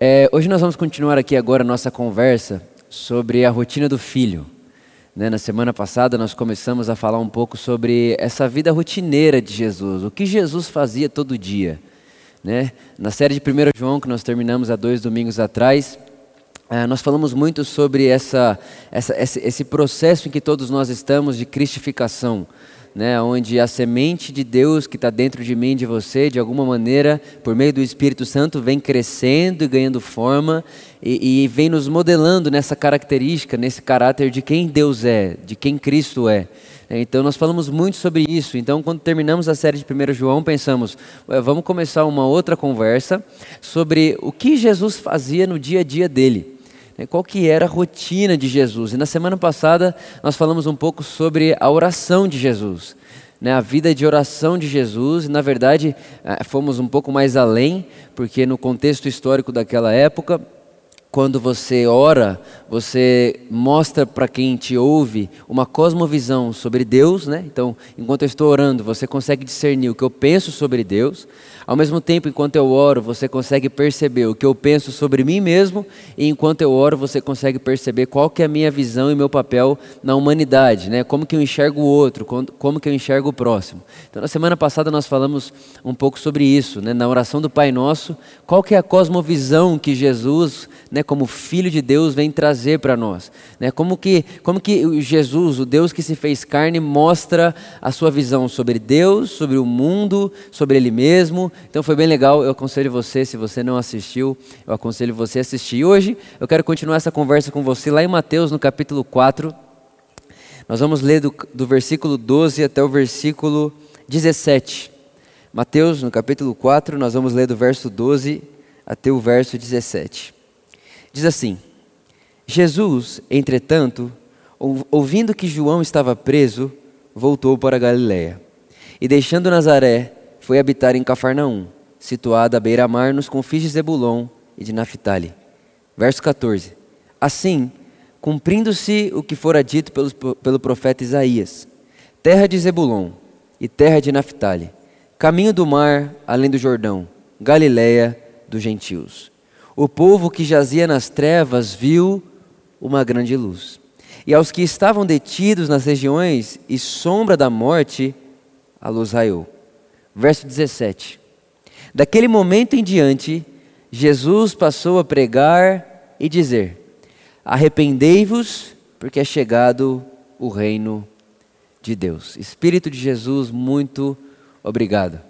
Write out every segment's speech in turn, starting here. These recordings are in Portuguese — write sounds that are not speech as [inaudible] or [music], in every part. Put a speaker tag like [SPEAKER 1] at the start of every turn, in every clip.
[SPEAKER 1] É, hoje nós vamos continuar aqui agora nossa conversa sobre a rotina do filho. Né? Na semana passada nós começamos a falar um pouco sobre essa vida rotineira de Jesus, o que Jesus fazia todo dia. Né? Na série de 1 João, que nós terminamos há dois domingos atrás, é, nós falamos muito sobre essa, essa, esse, esse processo em que todos nós estamos de cristificação né, onde a semente de Deus que está dentro de mim, de você, de alguma maneira, por meio do Espírito Santo, vem crescendo e ganhando forma e, e vem nos modelando nessa característica, nesse caráter de quem Deus é, de quem Cristo é. Então nós falamos muito sobre isso. Então quando terminamos a série de 1 João, pensamos, vamos começar uma outra conversa sobre o que Jesus fazia no dia a dia dele. Né, qual que era a rotina de Jesus. E na semana passada nós falamos um pouco sobre a oração de Jesus, né, a vida de oração de Jesus, e na verdade eh, fomos um pouco mais além, porque no contexto histórico daquela época, quando você ora, você mostra para quem te ouve uma cosmovisão sobre Deus, né? Então, enquanto eu estou orando, você consegue discernir o que eu penso sobre Deus. Ao mesmo tempo, enquanto eu oro, você consegue perceber o que eu penso sobre mim mesmo, e enquanto eu oro, você consegue perceber qual que é a minha visão e meu papel na humanidade, né? Como que eu enxergo o outro, como que eu enxergo o próximo. Então, na semana passada nós falamos um pouco sobre isso, né? Na oração do Pai Nosso, qual que é a cosmovisão que Jesus, né, como filho de Deus, vem trazer para nós, né? Como que como que Jesus, o Deus que se fez carne, mostra a sua visão sobre Deus, sobre o mundo, sobre ele mesmo, então foi bem legal, eu aconselho você, se você não assistiu, eu aconselho você a assistir. E hoje eu quero continuar essa conversa com você lá em Mateus, no capítulo 4. Nós vamos ler do, do versículo 12 até o versículo 17. Mateus, no capítulo 4, nós vamos ler do verso 12 até o verso 17. Diz assim: Jesus, entretanto, ouvindo que João estava preso, voltou para Galiléia. E deixando Nazaré, foi habitar em Cafarnaum, situada à beira-mar nos confins de Zebulon e de Naphtali. Verso 14. Assim, cumprindo-se o que fora dito pelo, pelo profeta Isaías: Terra de Zebulon e terra de Naphtali, caminho do mar além do Jordão, Galiléia dos gentios. O povo que jazia nas trevas viu uma grande luz. E aos que estavam detidos nas regiões e sombra da morte, a luz raiou verso 17. Daquele momento em diante, Jesus passou a pregar e dizer: Arrependei-vos, porque é chegado o reino de Deus. Espírito de Jesus, muito obrigado.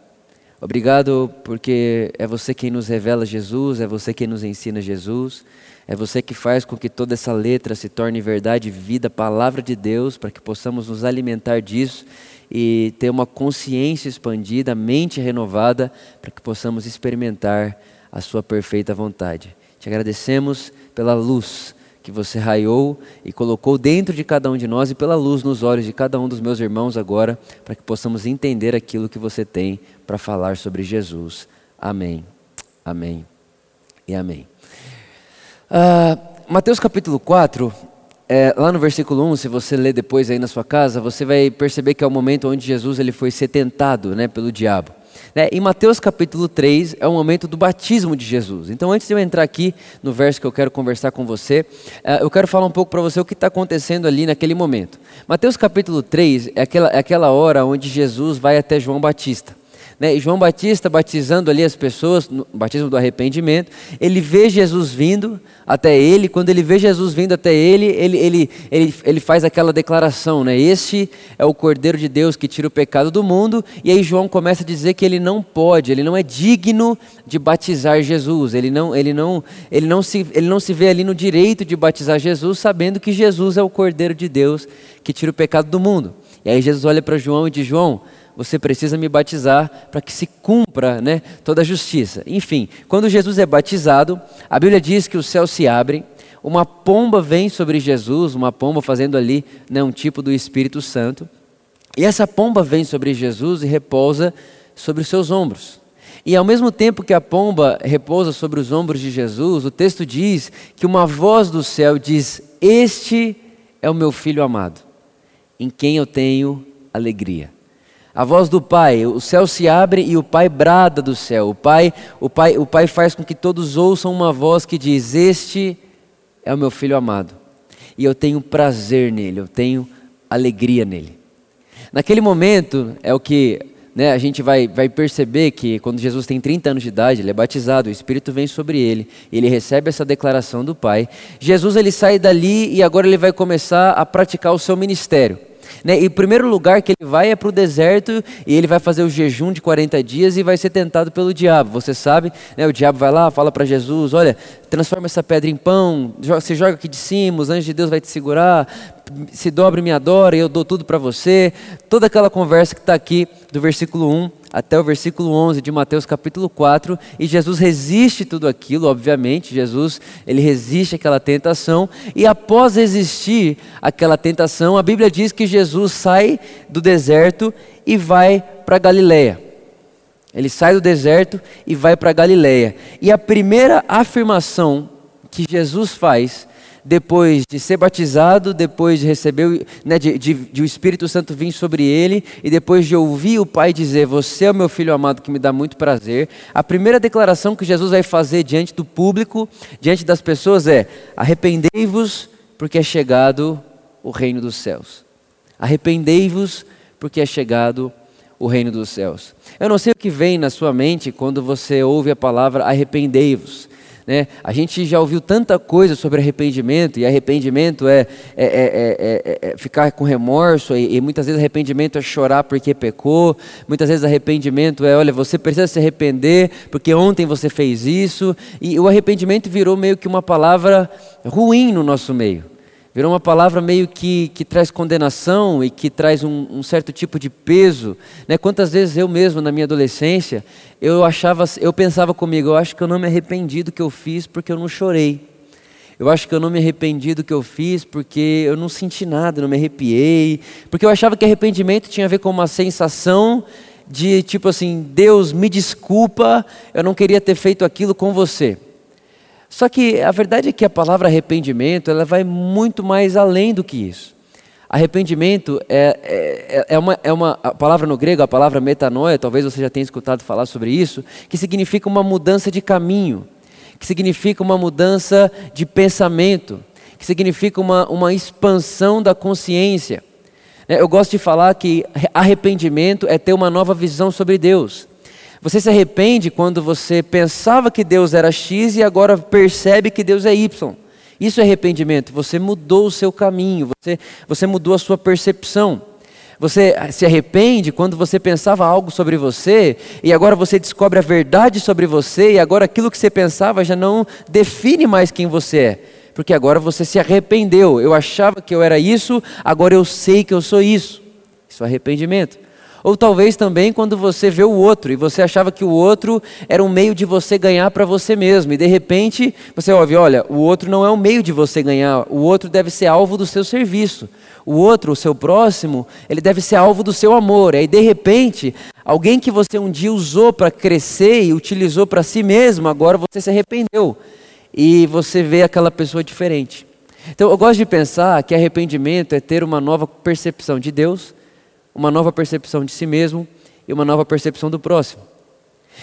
[SPEAKER 1] Obrigado porque é você quem nos revela Jesus, é você quem nos ensina Jesus, é você que faz com que toda essa letra se torne verdade, vida, palavra de Deus, para que possamos nos alimentar disso e ter uma consciência expandida, mente renovada, para que possamos experimentar a Sua perfeita vontade. Te agradecemos pela luz que você raiou e colocou dentro de cada um de nós e pela luz nos olhos de cada um dos meus irmãos agora, para que possamos entender aquilo que você tem para falar sobre Jesus. Amém, amém e amém. Uh, Mateus capítulo 4 é, lá no versículo 1, se você ler depois aí na sua casa, você vai perceber que é o momento onde Jesus ele foi ser tentado né, pelo diabo. Né? Em Mateus capítulo 3 é o momento do batismo de Jesus. Então, antes de eu entrar aqui no verso que eu quero conversar com você, é, eu quero falar um pouco para você o que está acontecendo ali naquele momento. Mateus capítulo 3 é aquela, é aquela hora onde Jesus vai até João Batista. Né? João Batista batizando ali as pessoas, no batismo do arrependimento, ele vê Jesus vindo até ele, quando ele vê Jesus vindo até ele, ele, ele, ele, ele faz aquela declaração, né? Este é o Cordeiro de Deus que tira o pecado do mundo, e aí João começa a dizer que ele não pode, ele não é digno de batizar Jesus, ele não, ele não, ele não, se, ele não se vê ali no direito de batizar Jesus, sabendo que Jesus é o Cordeiro de Deus que tira o pecado do mundo. E aí Jesus olha para João e diz: João, você precisa me batizar para que se cumpra né, toda a justiça. Enfim, quando Jesus é batizado, a Bíblia diz que os céus se abrem, uma pomba vem sobre Jesus, uma pomba fazendo ali né, um tipo do Espírito Santo, e essa pomba vem sobre Jesus e repousa sobre os seus ombros. E ao mesmo tempo que a pomba repousa sobre os ombros de Jesus, o texto diz que uma voz do céu diz: Este é o meu filho amado, em quem eu tenho alegria. A voz do Pai, o céu se abre e o Pai brada do céu. O Pai, o Pai, o Pai faz com que todos ouçam uma voz que diz: "Este é o meu filho amado, e eu tenho prazer nele, eu tenho alegria nele". Naquele momento é o que né, a gente vai, vai perceber que quando Jesus tem 30 anos de idade, ele é batizado, o Espírito vem sobre ele, ele recebe essa declaração do Pai. Jesus ele sai dali e agora ele vai começar a praticar o seu ministério. Né? E o primeiro lugar que ele vai é para o deserto e ele vai fazer o jejum de 40 dias e vai ser tentado pelo diabo. Você sabe, né? o diabo vai lá, fala para Jesus: Olha, transforma essa pedra em pão, se joga aqui de cima, os anjos de Deus vai te segurar, se dobre e me adora eu dou tudo para você. Toda aquela conversa que está aqui do versículo 1 até o versículo 11 de Mateus capítulo 4, e Jesus resiste tudo aquilo, obviamente, Jesus, ele resiste aquela tentação, e após resistir aquela tentação, a Bíblia diz que Jesus sai do deserto e vai para Galiléia. Ele sai do deserto e vai para Galiléia. E a primeira afirmação que Jesus faz depois de ser batizado, depois de receber, né, de, de, de, o Espírito Santo vir sobre ele, e depois de ouvir o Pai dizer: Você é o meu filho amado que me dá muito prazer, a primeira declaração que Jesus vai fazer diante do público, diante das pessoas é: Arrependei-vos, porque é chegado o reino dos céus. Arrependei-vos, porque é chegado o reino dos céus. Eu não sei o que vem na sua mente quando você ouve a palavra arrependei-vos. Né? A gente já ouviu tanta coisa sobre arrependimento, e arrependimento é, é, é, é ficar com remorso, e, e, muitas vezes arrependimento é chorar porque pecou, muitas vezes arrependimento é, olha, você precisa se arrepender porque ontem você fez isso, e o arrependimento virou meio que uma palavra ruim no nosso meio. Virou uma palavra meio que, que traz condenação e que traz um, um certo tipo de peso. Né? Quantas vezes eu mesmo, na minha adolescência, eu achava, eu pensava comigo, eu acho que eu não me arrependi do que eu fiz porque eu não chorei. Eu acho que eu não me arrependi do que eu fiz porque eu não senti nada, não me arrepiei. Porque eu achava que arrependimento tinha a ver com uma sensação de tipo assim, Deus, me desculpa, eu não queria ter feito aquilo com você. Só que a verdade é que a palavra arrependimento ela vai muito mais além do que isso. Arrependimento é, é, é, uma, é uma palavra no grego, a palavra metanoia, talvez você já tenha escutado falar sobre isso, que significa uma mudança de caminho, que significa uma mudança de pensamento, que significa uma, uma expansão da consciência. Eu gosto de falar que arrependimento é ter uma nova visão sobre Deus. Você se arrepende quando você pensava que Deus era X e agora percebe que Deus é Y. Isso é arrependimento. Você mudou o seu caminho, você, você mudou a sua percepção. Você se arrepende quando você pensava algo sobre você e agora você descobre a verdade sobre você e agora aquilo que você pensava já não define mais quem você é. Porque agora você se arrependeu. Eu achava que eu era isso, agora eu sei que eu sou isso. Isso é arrependimento. Ou talvez também quando você vê o outro e você achava que o outro era um meio de você ganhar para você mesmo, e de repente você ouve: olha, o outro não é um meio de você ganhar, o outro deve ser alvo do seu serviço, o outro, o seu próximo, ele deve ser alvo do seu amor. Aí de repente, alguém que você um dia usou para crescer e utilizou para si mesmo, agora você se arrependeu e você vê aquela pessoa diferente. Então eu gosto de pensar que arrependimento é ter uma nova percepção de Deus uma nova percepção de si mesmo e uma nova percepção do próximo.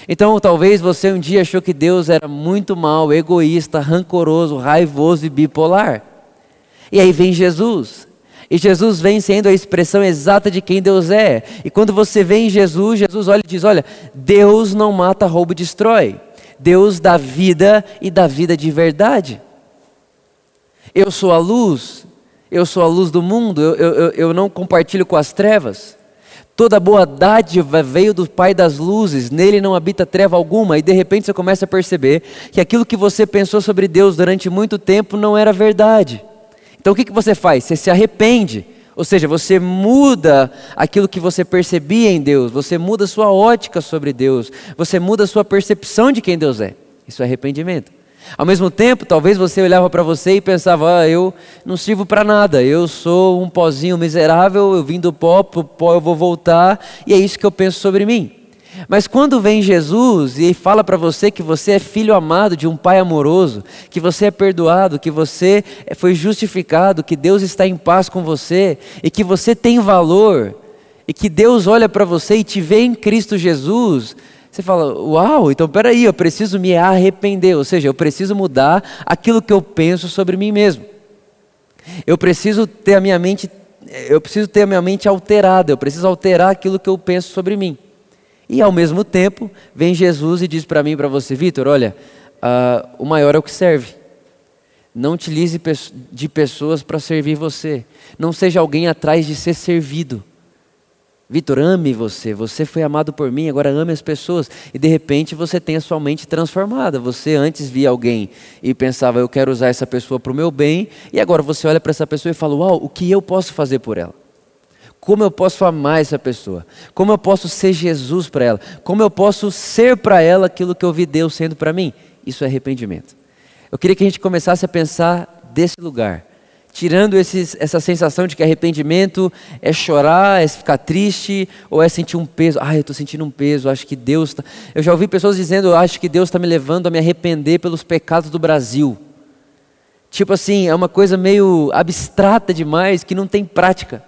[SPEAKER 1] Então, talvez você um dia achou que Deus era muito mal, egoísta, rancoroso, raivoso e bipolar. E aí vem Jesus. E Jesus vem sendo a expressão exata de quem Deus é. E quando você vê em Jesus, Jesus olha e diz: Olha, Deus não mata, rouba e destrói. Deus dá vida e dá vida de verdade. Eu sou a luz, eu sou a luz do mundo, eu, eu, eu não compartilho com as trevas. Toda boa dádiva veio do Pai das luzes, nele não habita treva alguma, e de repente você começa a perceber que aquilo que você pensou sobre Deus durante muito tempo não era verdade. Então o que, que você faz? Você se arrepende, ou seja, você muda aquilo que você percebia em Deus, você muda sua ótica sobre Deus, você muda sua percepção de quem Deus é. Isso é arrependimento. Ao mesmo tempo, talvez você olhava para você e pensava: ah, eu não sirvo para nada, eu sou um pozinho miserável, eu vim do pó, para o pó eu vou voltar, e é isso que eu penso sobre mim. Mas quando vem Jesus e fala para você que você é filho amado de um pai amoroso, que você é perdoado, que você foi justificado, que Deus está em paz com você e que você tem valor, e que Deus olha para você e te vê em Cristo Jesus, você fala: Uau, então peraí, eu preciso me arrepender, ou seja, eu preciso mudar aquilo que eu penso sobre mim mesmo. Eu preciso ter a minha mente, eu preciso ter a minha mente alterada, eu preciso alterar aquilo que eu penso sobre mim. E ao mesmo tempo, vem Jesus e diz para mim e para você, Vitor, olha, uh, o maior é o que serve. Não utilize de pessoas para servir você. Não seja alguém atrás de ser servido. Vitor, ame você. Você foi amado por mim, agora ame as pessoas. E de repente você tem a sua mente transformada. Você antes via alguém e pensava, eu quero usar essa pessoa para o meu bem. E agora você olha para essa pessoa e fala, uau, o que eu posso fazer por ela? Como eu posso amar essa pessoa? Como eu posso ser Jesus para ela? Como eu posso ser para ela aquilo que eu vi Deus sendo para mim? Isso é arrependimento. Eu queria que a gente começasse a pensar desse lugar, tirando esses, essa sensação de que arrependimento é chorar, é ficar triste, ou é sentir um peso. Ah, eu estou sentindo um peso, acho que Deus. Tá... Eu já ouvi pessoas dizendo, acho que Deus está me levando a me arrepender pelos pecados do Brasil. Tipo assim, é uma coisa meio abstrata demais que não tem prática.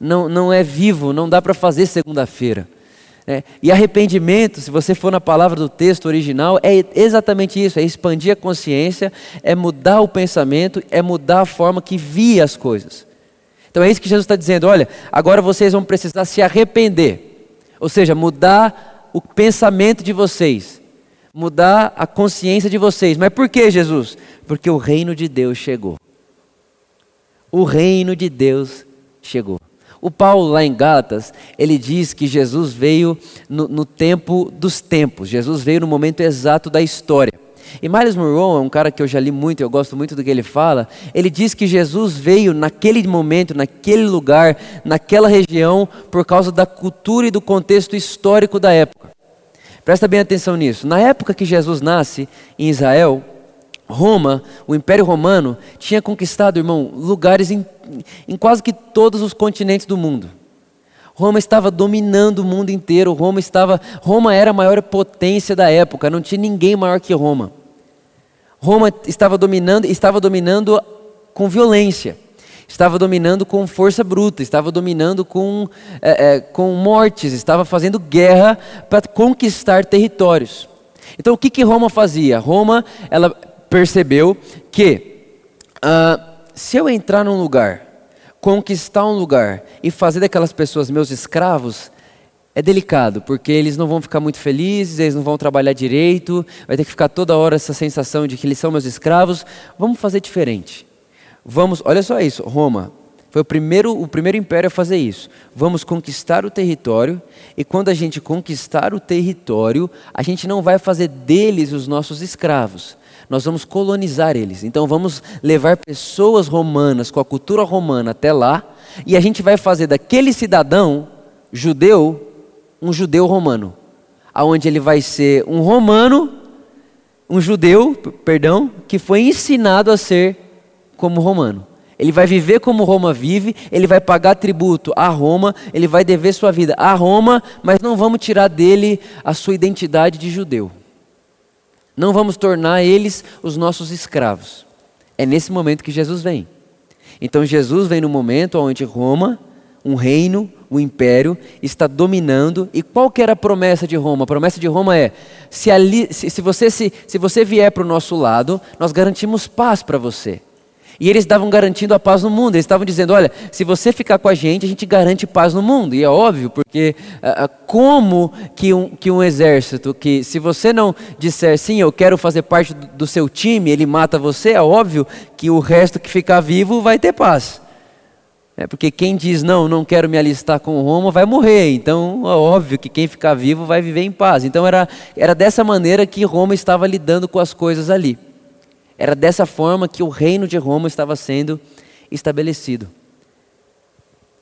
[SPEAKER 1] Não, não é vivo, não dá para fazer segunda-feira. É, e arrependimento, se você for na palavra do texto original, é exatamente isso: é expandir a consciência, é mudar o pensamento, é mudar a forma que via as coisas. Então é isso que Jesus está dizendo: olha, agora vocês vão precisar se arrepender, ou seja, mudar o pensamento de vocês, mudar a consciência de vocês. Mas por que, Jesus? Porque o reino de Deus chegou. O reino de Deus chegou. O Paulo, lá em Gálatas, ele diz que Jesus veio no, no, tempo dos tempos, Jesus veio no momento exato da história. E Miles Monroe é um cara que eu já li muito, eu gosto muito do que ele fala. Ele diz que Jesus veio naquele momento, naquele lugar, naquela região, por causa da cultura e do contexto histórico da época. Presta bem atenção nisso. Na época que Jesus nasce em Israel, Roma, o Império Romano, tinha conquistado, irmão, lugares em, em quase que todos os continentes do mundo. Roma estava dominando o mundo inteiro. Roma estava, Roma era a maior potência da época. Não tinha ninguém maior que Roma. Roma estava dominando, estava dominando com violência. Estava dominando com força bruta. Estava dominando com, é, é, com mortes. Estava fazendo guerra para conquistar territórios. Então o que, que Roma fazia? Roma, ela percebeu que uh, se eu entrar num lugar, conquistar um lugar e fazer daquelas pessoas meus escravos, é delicado, porque eles não vão ficar muito felizes, eles não vão trabalhar direito, vai ter que ficar toda hora essa sensação de que eles são meus escravos. Vamos fazer diferente. Vamos, olha só isso, Roma foi o primeiro, o primeiro império a fazer isso. Vamos conquistar o território, e quando a gente conquistar o território, a gente não vai fazer deles os nossos escravos nós vamos colonizar eles. Então vamos levar pessoas romanas com a cultura romana até lá, e a gente vai fazer daquele cidadão judeu um judeu romano, aonde ele vai ser um romano, um judeu, perdão, que foi ensinado a ser como romano. Ele vai viver como Roma vive, ele vai pagar tributo a Roma, ele vai dever sua vida a Roma, mas não vamos tirar dele a sua identidade de judeu. Não vamos tornar eles os nossos escravos. É nesse momento que Jesus vem. Então Jesus vem no momento onde Roma, um reino, um império, está dominando. E qual que era a promessa de Roma? A promessa de Roma é: se, ali, se, se você, se, se você vier para o nosso lado, nós garantimos paz para você. E eles estavam garantindo a paz no mundo. Eles estavam dizendo: olha, se você ficar com a gente, a gente garante paz no mundo. E é óbvio, porque uh, como que um, que um exército, que se você não disser sim, eu quero fazer parte do, do seu time, ele mata você, é óbvio que o resto que ficar vivo vai ter paz. É porque quem diz não, não quero me alistar com Roma, vai morrer. Então, é óbvio que quem ficar vivo vai viver em paz. Então, era, era dessa maneira que Roma estava lidando com as coisas ali. Era dessa forma que o reino de Roma estava sendo estabelecido.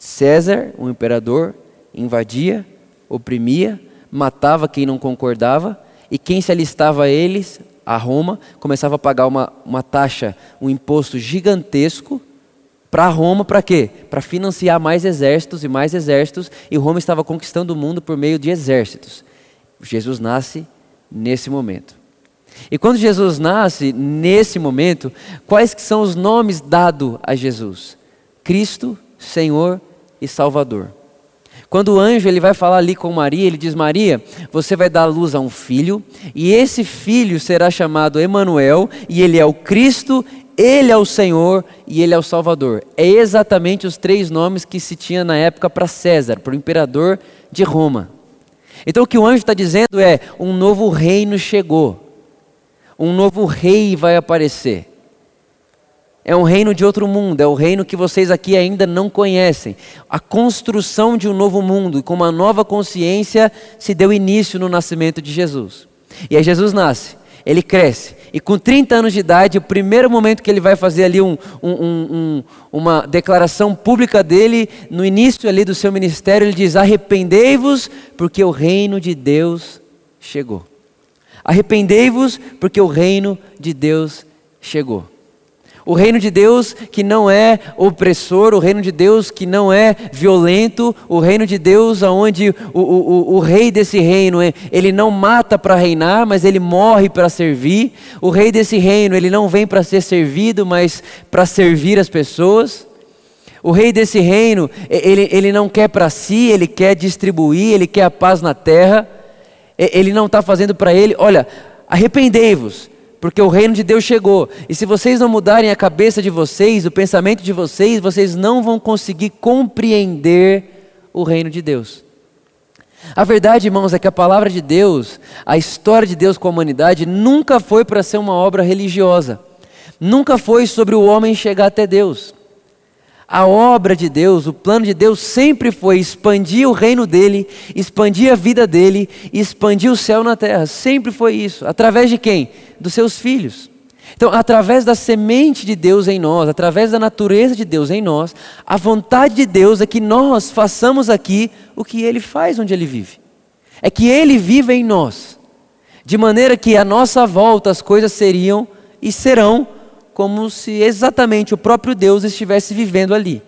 [SPEAKER 1] César, o imperador, invadia, oprimia, matava quem não concordava, e quem se alistava a eles, a Roma, começava a pagar uma, uma taxa, um imposto gigantesco para Roma, para quê? Para financiar mais exércitos e mais exércitos, e Roma estava conquistando o mundo por meio de exércitos. Jesus nasce nesse momento. E quando Jesus nasce, nesse momento, quais que são os nomes dados a Jesus? Cristo, Senhor e Salvador. Quando o anjo ele vai falar ali com Maria, ele diz: Maria, você vai dar luz a um filho, e esse filho será chamado Emanuel, e ele é o Cristo, ele é o Senhor e ele é o Salvador. É exatamente os três nomes que se tinha na época para César, para o imperador de Roma. Então o que o anjo está dizendo é: um novo reino chegou, um novo rei vai aparecer. É um reino de outro mundo, é o reino que vocês aqui ainda não conhecem. A construção de um novo mundo, com uma nova consciência, se deu início no nascimento de Jesus. E aí Jesus nasce, ele cresce, e com 30 anos de idade, o primeiro momento que ele vai fazer ali um, um, um, uma declaração pública dele, no início ali do seu ministério, ele diz: Arrependei-vos, porque o reino de Deus chegou. Arrependei-vos, porque o reino de Deus chegou. O reino de Deus que não é opressor, o reino de Deus que não é violento, o reino de Deus onde o, o, o rei desse reino, é, ele não mata para reinar, mas ele morre para servir. O rei desse reino, ele não vem para ser servido, mas para servir as pessoas. O rei desse reino, ele, ele não quer para si, ele quer distribuir, ele quer a paz na terra. Ele não está fazendo para ele, olha, arrependei-vos porque o reino de Deus chegou. E se vocês não mudarem a cabeça de vocês, o pensamento de vocês, vocês não vão conseguir compreender o reino de Deus. A verdade, irmãos, é que a palavra de Deus, a história de Deus com a humanidade, nunca foi para ser uma obra religiosa. Nunca foi sobre o homem chegar até Deus. A obra de Deus, o plano de Deus sempre foi expandir o reino dele, expandir a vida dele, expandir o céu na terra. Sempre foi isso. Através de quem? Dos seus filhos. Então, através da semente de Deus em nós, através da natureza de Deus em nós, a vontade de Deus é que nós façamos aqui o que ele faz onde ele vive. É que ele vive em nós. De maneira que a nossa volta as coisas seriam e serão como se exatamente o próprio Deus estivesse vivendo ali.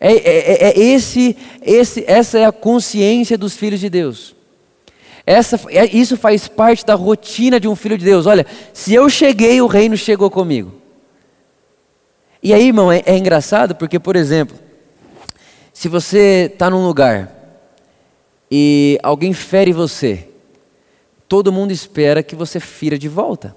[SPEAKER 1] É, é, é, é esse, esse, essa é a consciência dos filhos de Deus. Essa, é, isso faz parte da rotina de um filho de Deus. Olha, se eu cheguei, o reino chegou comigo. E aí, irmão, é, é engraçado porque, por exemplo, se você está num lugar e alguém fere você, todo mundo espera que você fira de volta.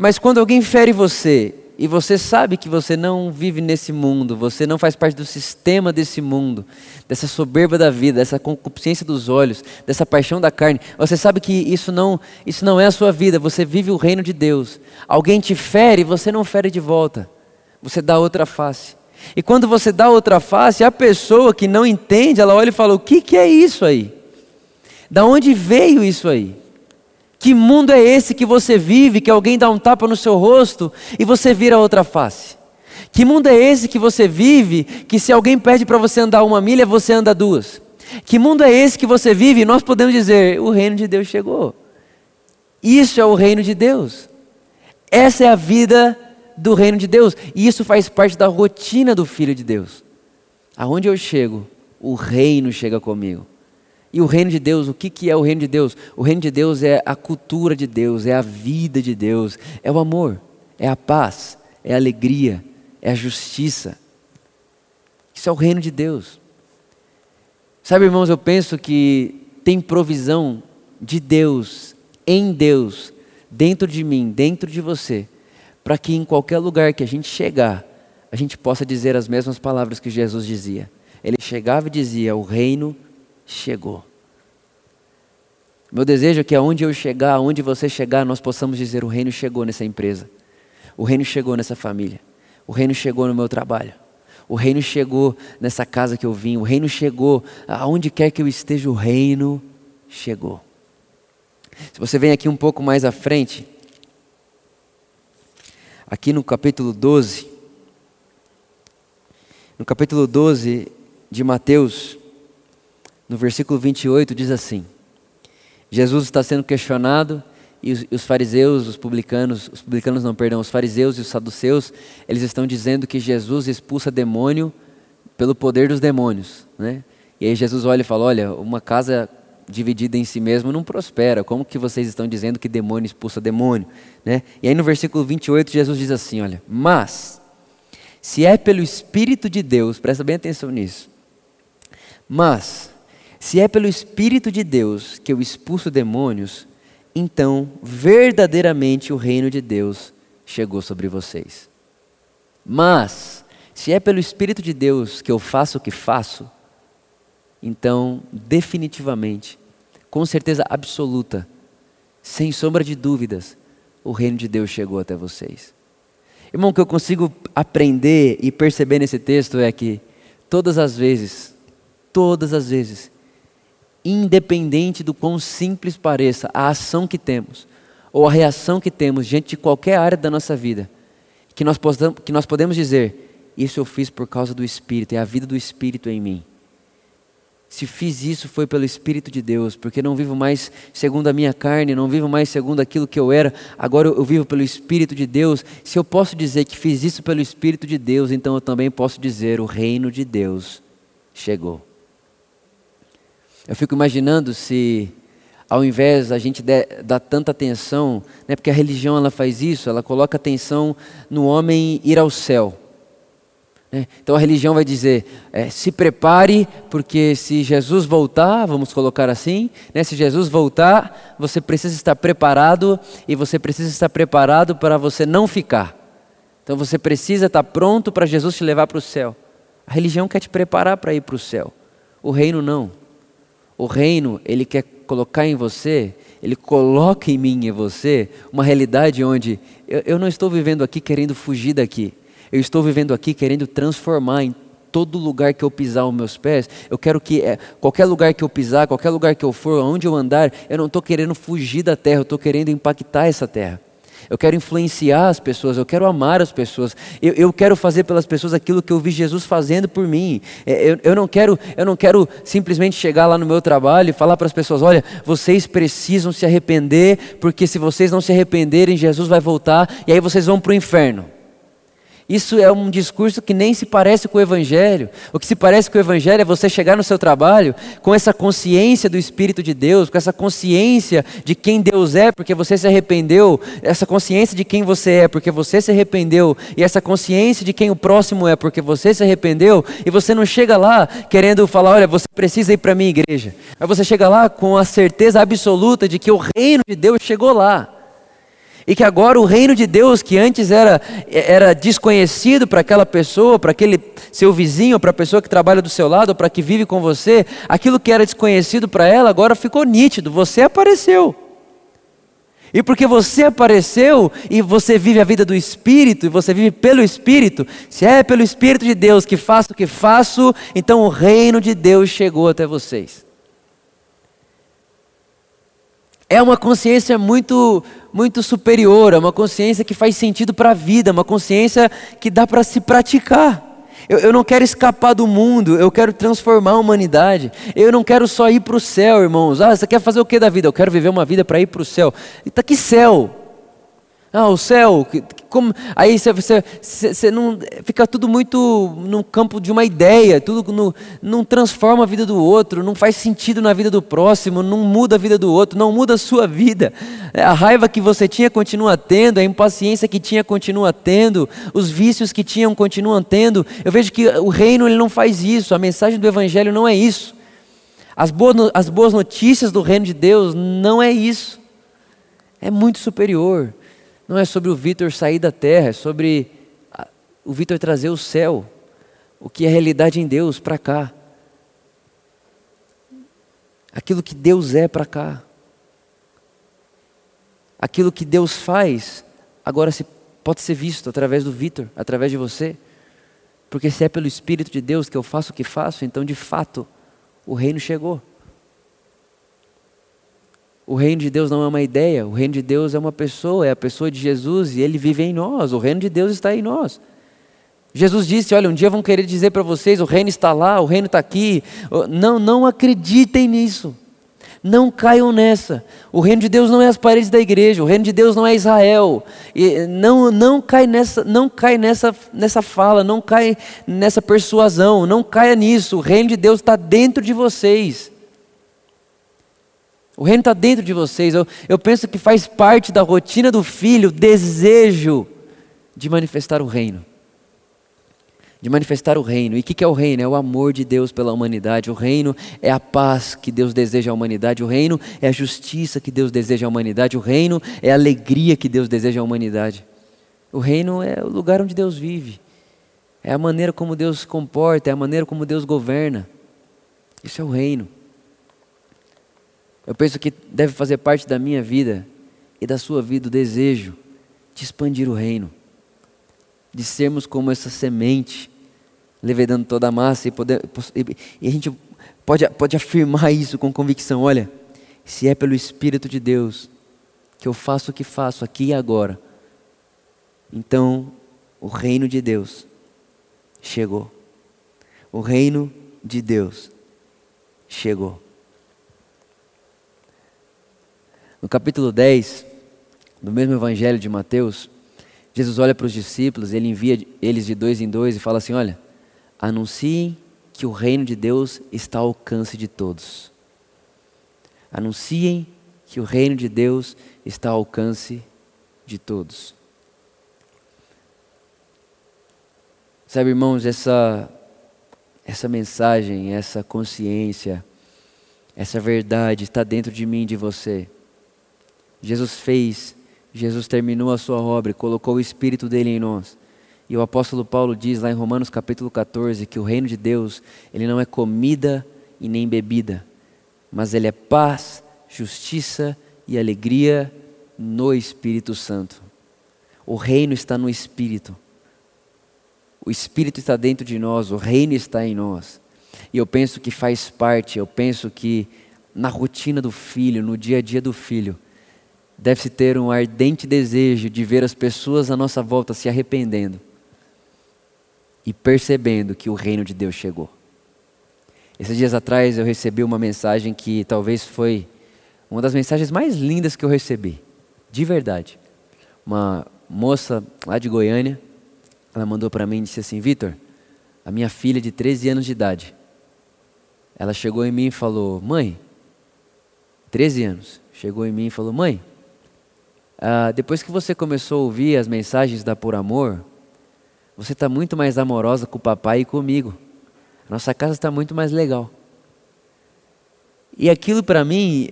[SPEAKER 1] Mas quando alguém fere você e você sabe que você não vive nesse mundo, você não faz parte do sistema desse mundo, dessa soberba da vida, dessa concupiscência dos olhos, dessa paixão da carne, você sabe que isso não, isso não é a sua vida, você vive o reino de Deus. Alguém te fere, você não fere de volta, você dá outra face. E quando você dá outra face, a pessoa que não entende, ela olha e fala: O que, que é isso aí? Da onde veio isso aí? Que mundo é esse que você vive, que alguém dá um tapa no seu rosto e você vira outra face? Que mundo é esse que você vive, que se alguém pede para você andar uma milha, você anda duas? Que mundo é esse que você vive e nós podemos dizer: o reino de Deus chegou. Isso é o reino de Deus. Essa é a vida do reino de Deus. E isso faz parte da rotina do filho de Deus. Aonde eu chego, o reino chega comigo. E o reino de Deus, o que, que é o reino de Deus? O reino de Deus é a cultura de Deus, é a vida de Deus, é o amor, é a paz, é a alegria, é a justiça. Isso é o reino de Deus. Sabe, irmãos, eu penso que tem provisão de Deus, em Deus, dentro de mim, dentro de você, para que em qualquer lugar que a gente chegar, a gente possa dizer as mesmas palavras que Jesus dizia. Ele chegava e dizia: O reino de chegou. Meu desejo é que aonde eu chegar, aonde você chegar, nós possamos dizer: o reino chegou nessa empresa, o reino chegou nessa família, o reino chegou no meu trabalho, o reino chegou nessa casa que eu vim, o reino chegou aonde quer que eu esteja, o reino chegou. Se você vem aqui um pouco mais à frente, aqui no capítulo 12, no capítulo 12 de Mateus, no versículo 28 diz assim: Jesus está sendo questionado e os, fariseus, os publicanos, os publicanos não, perdão, os fariseus e os saduceus, eles estão dizendo que Jesus expulsa demônio pelo poder dos demônios, né? E aí Jesus olha e fala: "Olha, uma casa dividida em si mesma não prospera. Como que vocês estão dizendo que demônio expulsa demônio, né? E aí no versículo 28 Jesus diz assim, olha: "Mas se é pelo espírito de Deus, presta bem atenção nisso. Mas, se é pelo Espírito de Deus que eu expulso demônios, então verdadeiramente o reino de Deus chegou sobre vocês. Mas, se é pelo Espírito de Deus que eu faço o que faço, então definitivamente, com certeza absoluta, sem sombra de dúvidas, o reino de Deus chegou até vocês. Irmão, o que eu consigo aprender e perceber nesse texto é que todas as vezes todas as vezes, independente do quão simples pareça a ação que temos ou a reação que temos diante de qualquer área da nossa vida, que nós, que nós podemos dizer: Isso eu fiz por causa do Espírito, é a vida do Espírito em mim. Se fiz isso foi pelo Espírito de Deus, porque não vivo mais segundo a minha carne, não vivo mais segundo aquilo que eu era, agora eu vivo pelo Espírito de Deus. Se eu posso dizer que fiz isso pelo Espírito de Deus, então eu também posso dizer: o reino de Deus chegou. Eu fico imaginando se ao invés a gente dar tanta atenção, né, porque a religião ela faz isso, ela coloca atenção no homem ir ao céu. Né? Então a religião vai dizer: é, se prepare, porque se Jesus voltar, vamos colocar assim, né, se Jesus voltar, você precisa estar preparado e você precisa estar preparado para você não ficar. Então você precisa estar pronto para Jesus te levar para o céu. A religião quer te preparar para ir para o céu, o reino não. O reino, ele quer colocar em você, ele coloca em mim e você uma realidade onde eu, eu não estou vivendo aqui querendo fugir daqui. Eu estou vivendo aqui querendo transformar em todo lugar que eu pisar os meus pés, eu quero que é, qualquer lugar que eu pisar, qualquer lugar que eu for, aonde eu andar, eu não estou querendo fugir da terra, eu estou querendo impactar essa terra eu quero influenciar as pessoas, eu quero amar as pessoas, eu, eu quero fazer pelas pessoas aquilo que eu vi Jesus fazendo por mim. É, eu, eu, não quero, eu não quero simplesmente chegar lá no meu trabalho e falar para as pessoas: olha, vocês precisam se arrepender, porque se vocês não se arrependerem, Jesus vai voltar e aí vocês vão para o inferno. Isso é um discurso que nem se parece com o Evangelho. O que se parece com o Evangelho é você chegar no seu trabalho com essa consciência do Espírito de Deus, com essa consciência de quem Deus é, porque você se arrependeu, essa consciência de quem você é, porque você se arrependeu, e essa consciência de quem o próximo é, porque você se arrependeu, e você não chega lá querendo falar, olha, você precisa ir para a minha igreja. Mas você chega lá com a certeza absoluta de que o reino de Deus chegou lá. E que agora o reino de Deus, que antes era, era desconhecido para aquela pessoa, para aquele seu vizinho, para a pessoa que trabalha do seu lado, para que vive com você, aquilo que era desconhecido para ela agora ficou nítido, você apareceu. E porque você apareceu e você vive a vida do Espírito, e você vive pelo Espírito, se é pelo Espírito de Deus que faço o que faço, então o reino de Deus chegou até vocês. É uma consciência muito muito superior, é uma consciência que faz sentido para a vida, uma consciência que dá para se praticar. Eu, eu, não quero escapar do mundo, eu quero transformar a humanidade. Eu não quero só ir para o céu, irmãos. Ah, você quer fazer o que da vida? Eu quero viver uma vida para ir para o céu. Está que céu? Ah, o céu, como, aí você, você, você, não fica tudo muito no campo de uma ideia, tudo no, não transforma a vida do outro, não faz sentido na vida do próximo, não muda a vida do outro, não muda a sua vida. É, a raiva que você tinha continua tendo, a impaciência que tinha continua tendo, os vícios que tinham continuam tendo. Eu vejo que o reino ele não faz isso, a mensagem do evangelho não é isso. As boas, as boas notícias do reino de Deus não é isso. É muito superior. Não é sobre o Vitor sair da terra, é sobre o Vitor trazer o céu, o que é realidade em Deus para cá. Aquilo que Deus é para cá. Aquilo que Deus faz, agora se pode ser visto através do Vitor, através de você. Porque se é pelo Espírito de Deus que eu faço o que faço, então de fato o reino chegou. O reino de Deus não é uma ideia, o reino de Deus é uma pessoa, é a pessoa de Jesus e ele vive em nós, o reino de Deus está em nós. Jesus disse: Olha, um dia vão querer dizer para vocês: o reino está lá, o reino está aqui. Não, não acreditem nisso. Não caiam nessa. O reino de Deus não é as paredes da igreja, o reino de Deus não é Israel. E não, não cai nessa, não cai nessa, nessa fala, não cai nessa persuasão, não caia nisso. O reino de Deus está dentro de vocês. O reino está dentro de vocês. Eu, eu penso que faz parte da rotina do filho o desejo de manifestar o reino. de manifestar o reino. E o que, que é o reino? É o amor de Deus pela humanidade. O reino é a paz que Deus deseja à humanidade. O reino é a justiça que Deus deseja à humanidade. O reino é a alegria que Deus deseja à humanidade. O reino é o lugar onde Deus vive. É a maneira como Deus se comporta, é a maneira como Deus governa. Isso é o reino. Eu penso que deve fazer parte da minha vida e da sua vida o desejo de expandir o reino, de sermos como essa semente, levedando toda a massa e, poder, e a gente pode, pode afirmar [laughs] isso com convicção: olha, se é pelo Espírito de Deus que eu faço o que faço aqui e agora, então o reino de Deus chegou. O reino de Deus chegou. No capítulo 10 do mesmo evangelho de Mateus, Jesus olha para os discípulos, ele envia eles de dois em dois e fala assim: Olha, anunciem que o reino de Deus está ao alcance de todos. Anunciem que o reino de Deus está ao alcance de todos. Sabe, irmãos, essa, essa mensagem, essa consciência, essa verdade está dentro de mim de você. Jesus fez, Jesus terminou a sua obra, colocou o Espírito dele em nós. E o apóstolo Paulo diz lá em Romanos capítulo 14 que o reino de Deus, ele não é comida e nem bebida, mas ele é paz, justiça e alegria no Espírito Santo. O reino está no Espírito. O Espírito está dentro de nós, o reino está em nós. E eu penso que faz parte, eu penso que na rotina do filho, no dia a dia do filho, deve-se ter um ardente desejo de ver as pessoas à nossa volta se arrependendo e percebendo que o reino de Deus chegou. Esses dias atrás eu recebi uma mensagem que talvez foi uma das mensagens mais lindas que eu recebi, de verdade. Uma moça lá de Goiânia ela mandou para mim e disse assim: Vitor, a minha filha de 13 anos de idade, ela chegou em mim e falou: Mãe, 13 anos, chegou em mim e falou: Mãe, ah, depois que você começou a ouvir as mensagens da Por Amor, você está muito mais amorosa com o papai e comigo. Nossa casa está muito mais legal. E aquilo para mim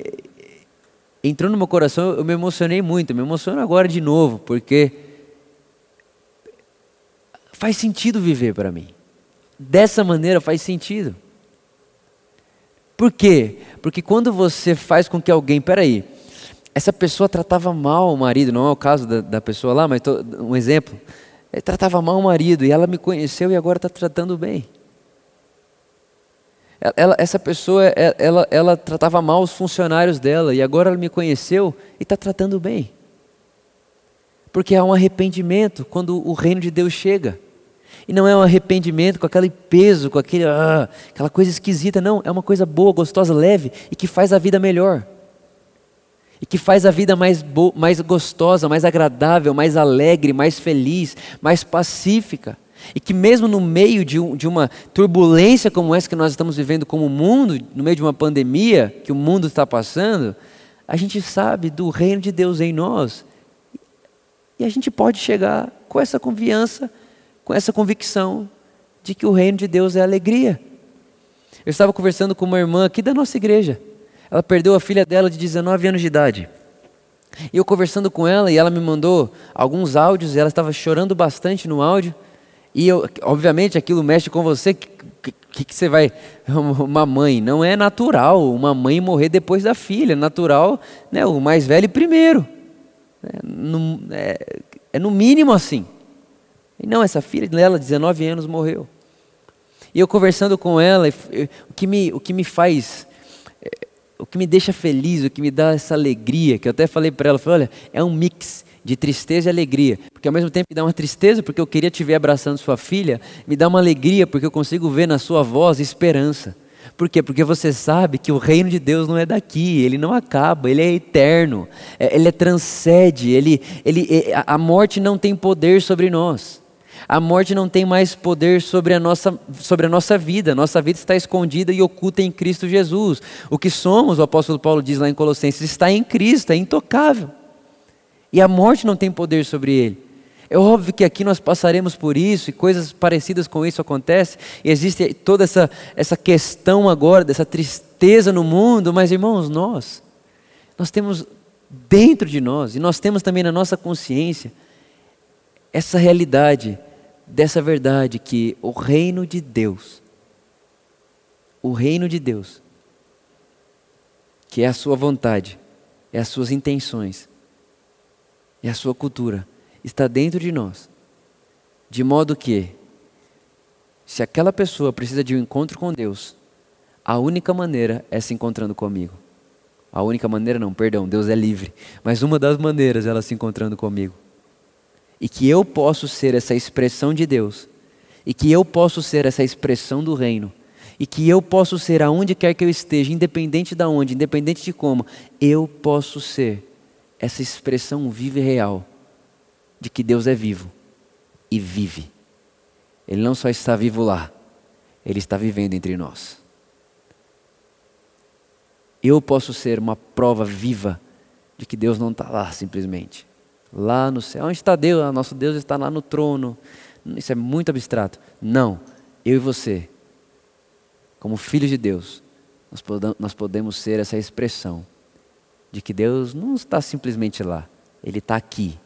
[SPEAKER 1] entrou no meu coração, eu me emocionei muito, me emociono agora de novo, porque faz sentido viver para mim. Dessa maneira faz sentido. Por quê? Porque quando você faz com que alguém, peraí, essa pessoa tratava mal o marido, não é o caso da, da pessoa lá, mas tô, um exemplo. Ele tratava mal o marido e ela me conheceu e agora está tratando bem. Ela, essa pessoa, ela, ela, ela tratava mal os funcionários dela e agora ela me conheceu e está tratando bem. Porque há um arrependimento quando o reino de Deus chega. E não é um arrependimento com aquele peso, com aquele, ah, aquela coisa esquisita, não. É uma coisa boa, gostosa, leve e que faz a vida melhor. E que faz a vida mais, mais gostosa, mais agradável, mais alegre, mais feliz, mais pacífica. E que mesmo no meio de, um, de uma turbulência como essa que nós estamos vivendo como mundo, no meio de uma pandemia que o mundo está passando, a gente sabe do reino de Deus em nós. E a gente pode chegar com essa confiança com essa convicção de que o reino de Deus é alegria. Eu estava conversando com uma irmã aqui da nossa igreja. Ela perdeu a filha dela de 19 anos de idade. E eu conversando com ela, e ela me mandou alguns áudios, e ela estava chorando bastante no áudio. E eu, obviamente aquilo mexe com você. Que, que, que, você vai. [laughs] Uma mãe, não é natural uma mãe morrer depois da filha. É natural, né, o mais velho primeiro. É no, é, é no mínimo assim. E não, essa filha dela, 19 anos, morreu. E eu conversando com ela, o que me, o que me faz, o que me deixa feliz, o que me dá essa alegria, que eu até falei para ela, falei, olha, é um mix de tristeza e alegria. Porque ao mesmo tempo me dá uma tristeza porque eu queria te ver abraçando sua filha, me dá uma alegria porque eu consigo ver na sua voz esperança. Por quê? Porque você sabe que o reino de Deus não é daqui, ele não acaba, ele é eterno, é, ele é transcende, ele, ele, a morte não tem poder sobre nós. A morte não tem mais poder sobre a nossa, sobre a nossa vida. Nossa vida está escondida e oculta em Cristo Jesus. O que somos, o apóstolo Paulo diz lá em Colossenses, está em Cristo, é intocável. E a morte não tem poder sobre ele. É óbvio que aqui nós passaremos por isso e coisas parecidas com isso acontecem. E existe toda essa, essa questão agora, dessa tristeza no mundo, mas irmãos, nós, nós temos dentro de nós e nós temos também na nossa consciência essa realidade, dessa verdade que o reino de Deus, o reino de Deus, que é a sua vontade, é as suas intenções, é a sua cultura, está dentro de nós. De modo que, se aquela pessoa precisa de um encontro com Deus, a única maneira é se encontrando comigo. A única maneira, não, perdão, Deus é livre. Mas uma das maneiras é ela se encontrando comigo. E que eu posso ser essa expressão de Deus. E que eu posso ser essa expressão do reino. E que eu posso ser aonde quer que eu esteja, independente de onde, independente de como, eu posso ser essa expressão viva e real de que Deus é vivo e vive. Ele não só está vivo lá, ele está vivendo entre nós. Eu posso ser uma prova viva de que Deus não está lá simplesmente. Lá no céu. Onde está Deus? Ah, nosso Deus está lá no trono. Isso é muito abstrato. Não. Eu e você, como filhos de Deus, nós podemos ser essa expressão de que Deus não está simplesmente lá. Ele está aqui.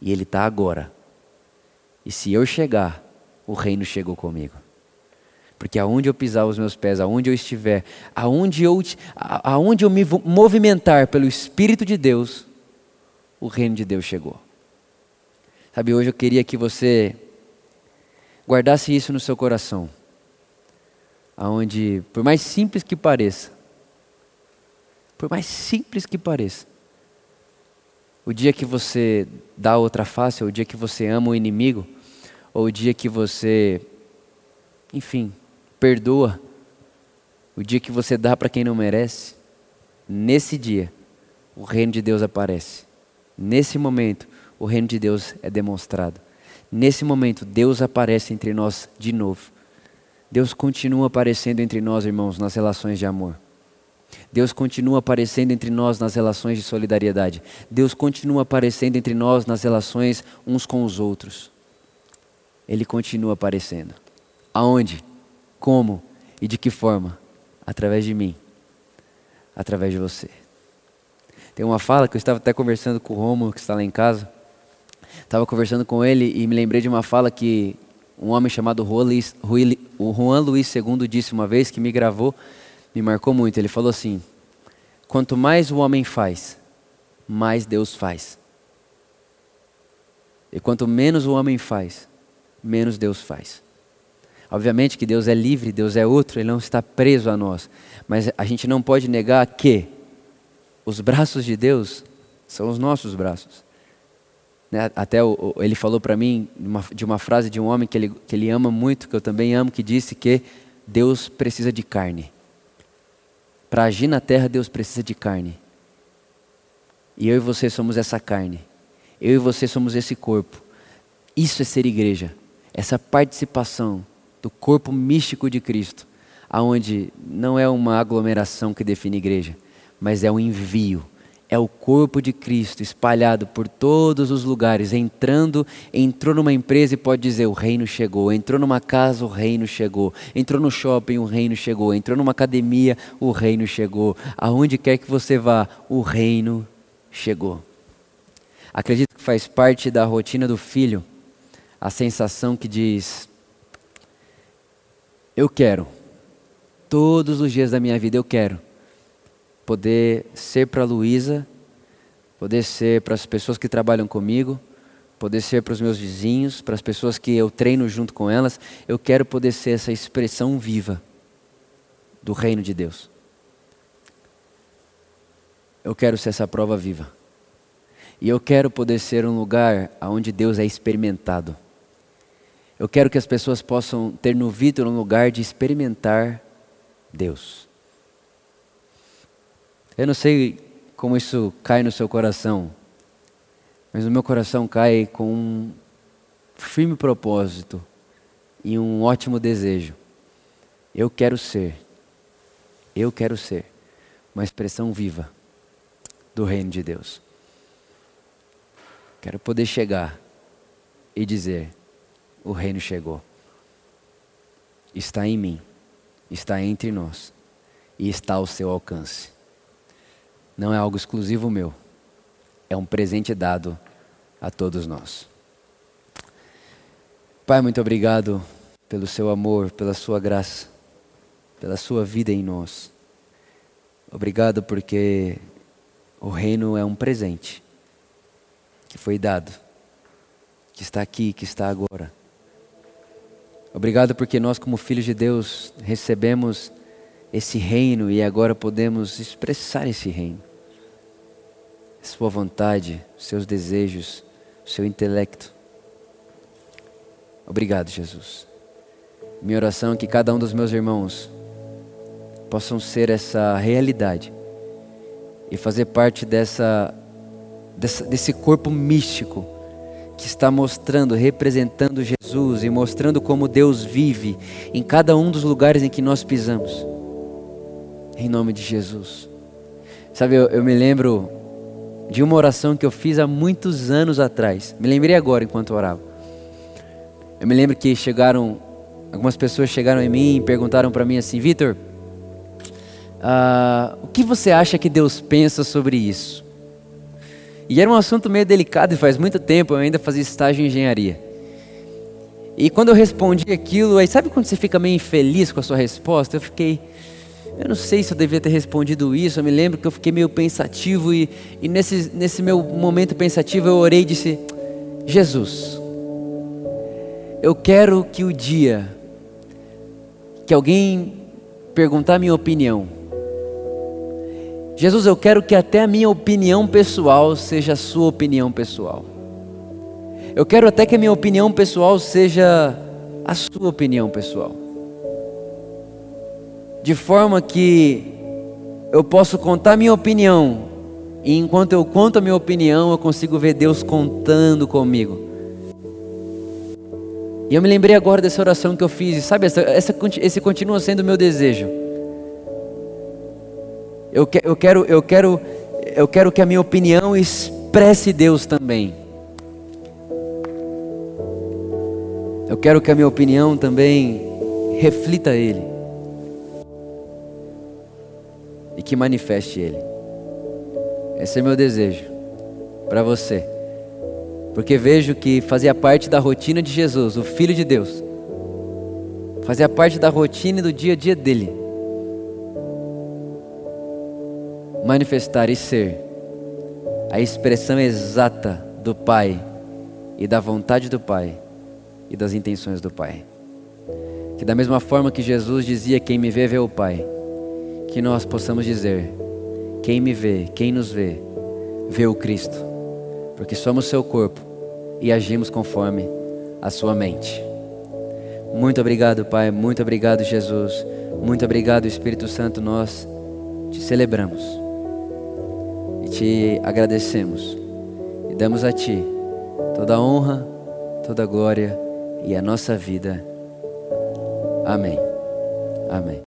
[SPEAKER 1] E Ele está agora. E se eu chegar, o reino chegou comigo. Porque aonde eu pisar os meus pés, aonde eu estiver, aonde eu, aonde eu me movimentar pelo Espírito de Deus, o reino de Deus chegou. Sabe, hoje eu queria que você guardasse isso no seu coração. Aonde, por mais simples que pareça, por mais simples que pareça, o dia que você dá outra face, ou o dia que você ama o inimigo, ou o dia que você, enfim, perdoa, o dia que você dá para quem não merece, nesse dia, o reino de Deus aparece. Nesse momento, o reino de Deus é demonstrado. Nesse momento, Deus aparece entre nós de novo. Deus continua aparecendo entre nós, irmãos, nas relações de amor. Deus continua aparecendo entre nós nas relações de solidariedade. Deus continua aparecendo entre nós nas relações uns com os outros. Ele continua aparecendo. Aonde? Como e de que forma? Através de mim. Através de você. Tem uma fala que eu estava até conversando com o Romulo, que está lá em casa. Estava conversando com ele e me lembrei de uma fala que um homem chamado Juan Luiz, II disse uma vez, que me gravou me marcou muito. Ele falou assim: quanto mais o homem faz, mais Deus faz. E quanto menos o homem faz, menos Deus faz. Obviamente que Deus é livre, Deus é outro, Ele não está preso a nós. Mas a gente não pode negar que os braços de Deus são os nossos braços. Né? Até ele falou para mim de uma frase de um homem que ele, que ele ama muito, que eu também amo, que disse que Deus precisa de carne. Para agir na terra, Deus precisa de carne. E eu e você somos essa carne. Eu e você somos esse corpo. Isso é ser igreja. Essa participação do corpo místico de Cristo, aonde não é uma aglomeração que define igreja, mas é um envio. É o corpo de Cristo espalhado por todos os lugares, entrando, entrou numa empresa e pode dizer o reino chegou, entrou numa casa, o reino chegou, entrou no shopping, o reino chegou, entrou numa academia, o reino chegou, aonde quer que você vá, o reino chegou. Acredito que faz parte da rotina do filho a sensação que diz: eu quero, todos os dias da minha vida eu quero poder ser para a Luísa, poder ser para as pessoas que trabalham comigo, poder ser para os meus vizinhos, para as pessoas que eu treino junto com elas. Eu quero poder ser essa expressão viva do reino de Deus. Eu quero ser essa prova viva. E eu quero poder ser um lugar onde Deus é experimentado. Eu quero que as pessoas possam ter no Vitor um lugar de experimentar Deus. Eu não sei como isso cai no seu coração, mas o meu coração cai com um firme propósito e um ótimo desejo. Eu quero ser, eu quero ser uma expressão viva do reino de Deus. Quero poder chegar e dizer: O reino chegou. Está em mim, está entre nós e está ao seu alcance. Não é algo exclusivo meu, é um presente dado a todos nós. Pai, muito obrigado pelo seu amor, pela sua graça, pela sua vida em nós. Obrigado porque o reino é um presente que foi dado, que está aqui, que está agora. Obrigado porque nós, como filhos de Deus, recebemos esse reino e agora podemos expressar esse reino. Sua vontade, seus desejos, seu intelecto. Obrigado, Jesus. Minha oração é que cada um dos meus irmãos possam ser essa realidade e fazer parte dessa, dessa, desse corpo místico que está mostrando, representando Jesus e mostrando como Deus vive em cada um dos lugares em que nós pisamos. Em nome de Jesus. Sabe, eu, eu me lembro de uma oração que eu fiz há muitos anos atrás. Me lembrei agora enquanto orava. Eu me lembro que chegaram, algumas pessoas chegaram em mim e perguntaram para mim assim: Vitor, uh, o que você acha que Deus pensa sobre isso? E era um assunto meio delicado e faz muito tempo eu ainda fazia estágio em engenharia. E quando eu respondi aquilo, aí sabe quando você fica meio infeliz com a sua resposta? Eu fiquei, eu não sei se eu devia ter respondido isso. Eu me lembro que eu fiquei meio pensativo e, e nesse, nesse meu momento pensativo eu orei e disse: Jesus, eu quero que o dia que alguém perguntar minha opinião, Jesus, eu quero que até a minha opinião pessoal seja a sua opinião pessoal. Eu quero até que a minha opinião pessoal seja a sua opinião pessoal. De forma que eu posso contar minha opinião, e enquanto eu conto a minha opinião, eu consigo ver Deus contando comigo. E eu me lembrei agora dessa oração que eu fiz, e sabe, essa, essa, esse continua sendo o meu desejo eu, que, eu, quero, eu, quero, eu quero que a minha opinião expresse Deus também. Eu quero que a minha opinião também reflita Ele. E que manifeste Ele. Esse é meu desejo para você. Porque vejo que fazia parte da rotina de Jesus, o Filho de Deus. Fazia parte da rotina e do dia a dia dele manifestar e ser a expressão exata do Pai e da vontade do Pai e das intenções do Pai. Que da mesma forma que Jesus dizia: Quem me vê, vê o Pai, que nós possamos dizer: Quem me vê, quem nos vê, vê o Cristo, porque somos seu corpo e agimos conforme a sua mente. Muito obrigado, Pai, muito obrigado, Jesus, muito obrigado, Espírito Santo, nós te celebramos e te agradecemos e damos a Ti toda a honra, toda a glória e a nossa vida. Amém. Amém.